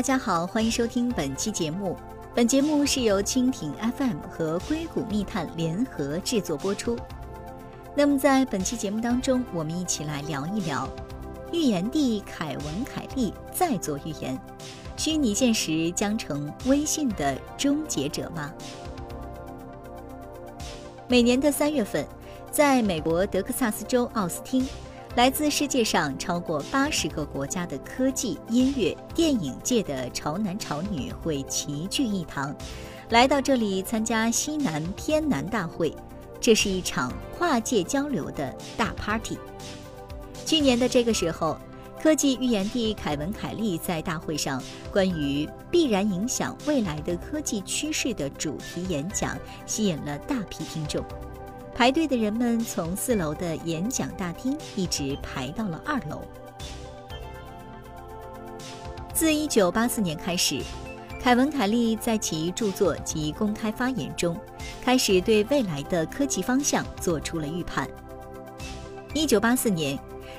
大家好，欢迎收听本期节目。本节目是由蜻蜓 FM 和硅谷密探联合制作播出。那么在本期节目当中，我们一起来聊一聊预言帝凯文·凯利再做预言：虚拟现实将成微信的终结者吗？每年的三月份，在美国德克萨斯州奥斯汀。来自世界上超过八十个国家的科技、音乐、电影界的潮男潮女会齐聚一堂，来到这里参加西南偏南大会。这是一场跨界交流的大 party。去年的这个时候，科技预言帝凯文·凯利在大会上关于必然影响未来的科技趋势的主题演讲，吸引了大批听众。排队的人们从四楼的演讲大厅一直排到了二楼。自1984年开始，凯文·凯利在其著作及公开发言中，开始对未来的科技方向做出了预判。1984年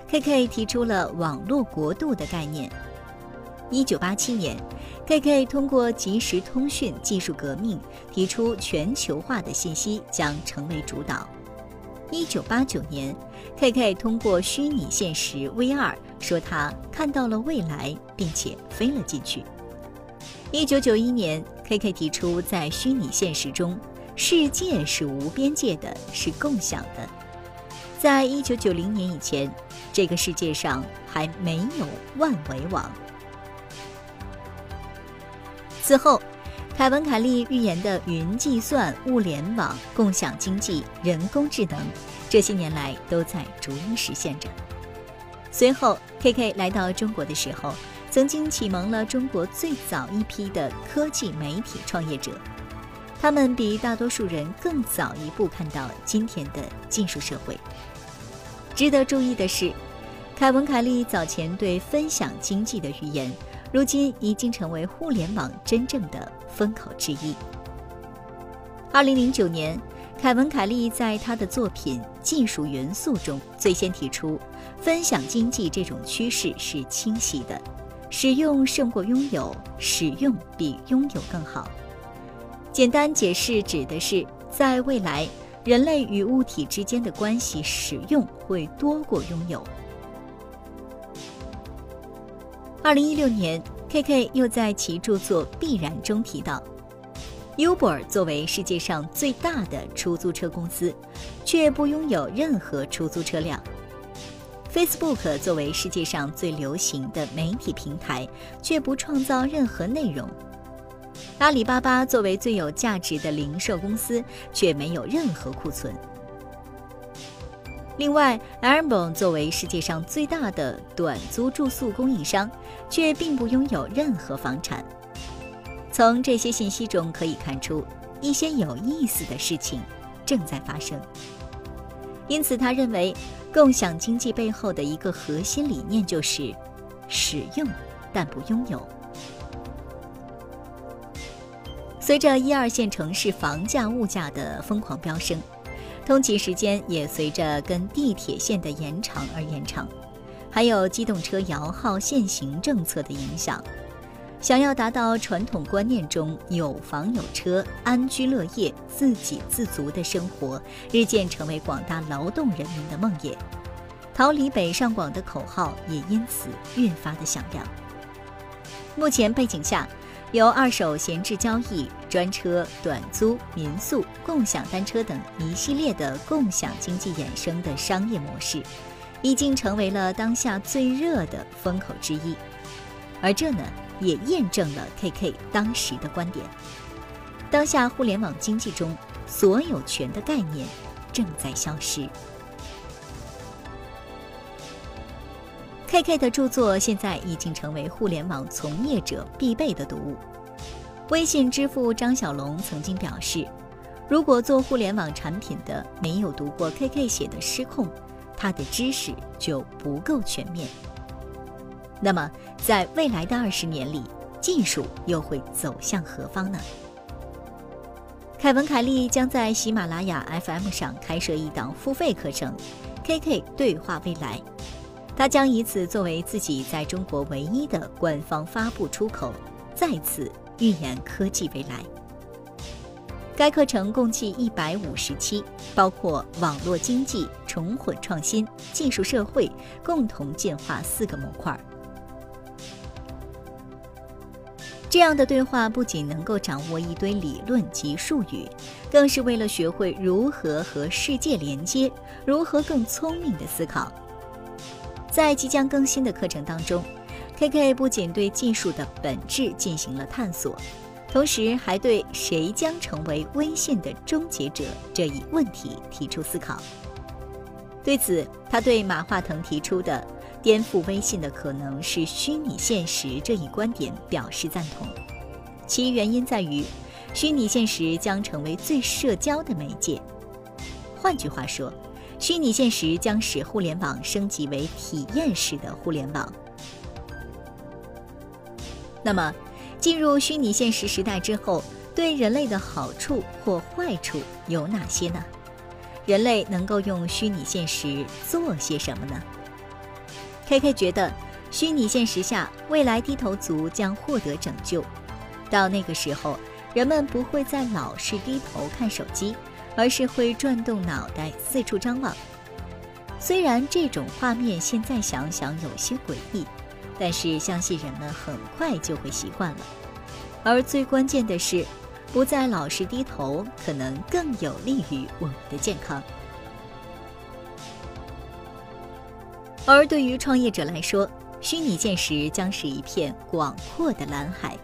，KK 提出了“网络国度”的概念。1987年，KK 通过即时通讯技术革命，提出全球化的信息将成为主导。1989年，KK 通过虚拟现实 VR 说他看到了未来，并且飞了进去。1991年，KK 提出在虚拟现实中，世界是无边界的，是共享的。在1990年以前，这个世界上还没有万维网。此后，凯文·凯利预言的云计算、物联网、共享经济、人工智能，这些年来都在逐一实现着。随后，KK 来到中国的时候，曾经启蒙了中国最早一批的科技媒体创业者，他们比大多数人更早一步看到今天的技术社会。值得注意的是，凯文·凯利早前对分享经济的预言。如今已经成为互联网真正的风口之一。二零零九年，凯文·凯利在他的作品《技术元素》中最先提出，分享经济这种趋势是清晰的，使用胜过拥有，使用比拥有更好。简单解释指的是，在未来，人类与物体之间的关系，使用会多过拥有。二零一六年，KK 又在其著作《必然》中提到，Uber 作为世界上最大的出租车公司，却不拥有任何出租车辆；Facebook 作为世界上最流行的媒体平台，却不创造任何内容；阿里巴巴作为最有价值的零售公司，却没有任何库存。另外，Airbnb 作为世界上最大的短租住宿供应商，却并不拥有任何房产。从这些信息中可以看出，一些有意思的事情正在发生。因此，他认为共享经济背后的一个核心理念就是使用，但不拥有。随着一二线城市房价、物价的疯狂飙升。通勤时间也随着跟地铁线的延长而延长，还有机动车摇号限行政策的影响，想要达到传统观念中有房有车、安居乐业、自给自足的生活，日渐成为广大劳动人民的梦魇。逃离北上广的口号也因此越发的响亮。目前背景下。由二手闲置交易、专车、短租、民宿、共享单车等一系列的共享经济衍生的商业模式，已经成为了当下最热的风口之一。而这呢，也验证了 KK 当时的观点：当下互联网经济中，所有权的概念正在消失。KK 的著作现在已经成为互联网从业者必备的读物。微信支付张小龙曾经表示，如果做互联网产品的没有读过 KK 写的《失控》，他的知识就不够全面。那么，在未来的二十年里，技术又会走向何方呢？凯文·凯利将在喜马拉雅 FM 上开设一档付费课程，《KK 对话未来》。他将以此作为自己在中国唯一的官方发布出口，再次预言科技未来。该课程共计一百五十期，包括网络经济、重混创新、技术社会共同进化四个模块。这样的对话不仅能够掌握一堆理论及术语，更是为了学会如何和世界连接，如何更聪明的思考。在即将更新的课程当中，KK 不仅对技术的本质进行了探索，同时还对谁将成为微信的终结者这一问题提出思考。对此，他对马化腾提出的。颠覆微信的可能是虚拟现实这一观点表示赞同，其原因在于，虚拟现实将成为最社交的媒介。换句话说，虚拟现实将使互联网升级为体验式的互联网。那么，进入虚拟现实时代之后，对人类的好处或坏处有哪些呢？人类能够用虚拟现实做些什么呢？K K 觉得，虚拟现实下，未来低头族将获得拯救。到那个时候，人们不会再老是低头看手机，而是会转动脑袋四处张望。虽然这种画面现在想想有些诡异，但是相信人们很快就会习惯了。而最关键的是，不再老是低头，可能更有利于我们的健康。而对于创业者来说，虚拟现实将是一片广阔的蓝海。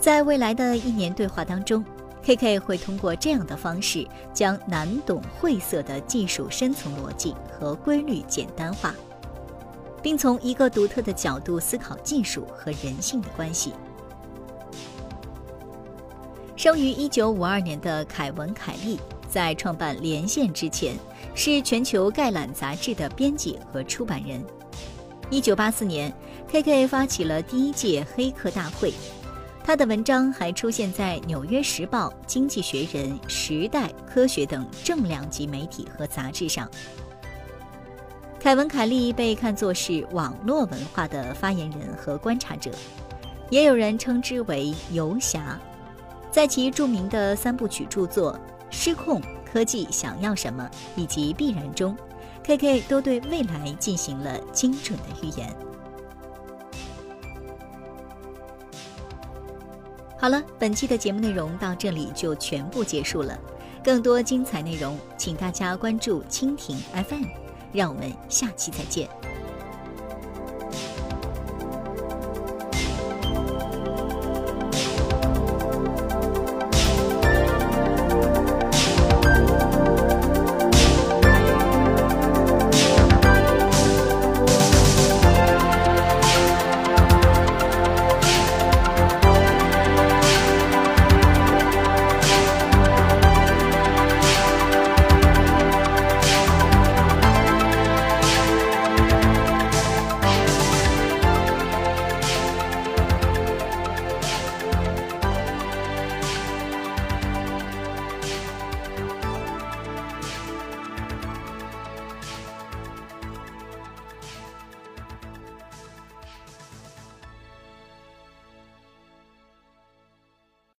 在未来的一年对话当中，KK 会通过这样的方式，将难懂晦涩的技术深层逻辑和规律简单化，并从一个独特的角度思考技术和人性的关系。生于1952年的凯文·凯利。在创办连线之前，是全球概览杂志的编辑和出版人。一九八四年，KK 发起了第一届黑客大会，他的文章还出现在《纽约时报》《经济学人》《时代》《科学》等重量级媒体和杂志上。凯文·凯利被看作是网络文化的发言人和观察者，也有人称之为“游侠”。在其著名的三部曲著作。失控科技想要什么以及必然中，KK 都对未来进行了精准的预言。好了，本期的节目内容到这里就全部结束了。更多精彩内容，请大家关注蜻蜓 FM。让我们下期再见。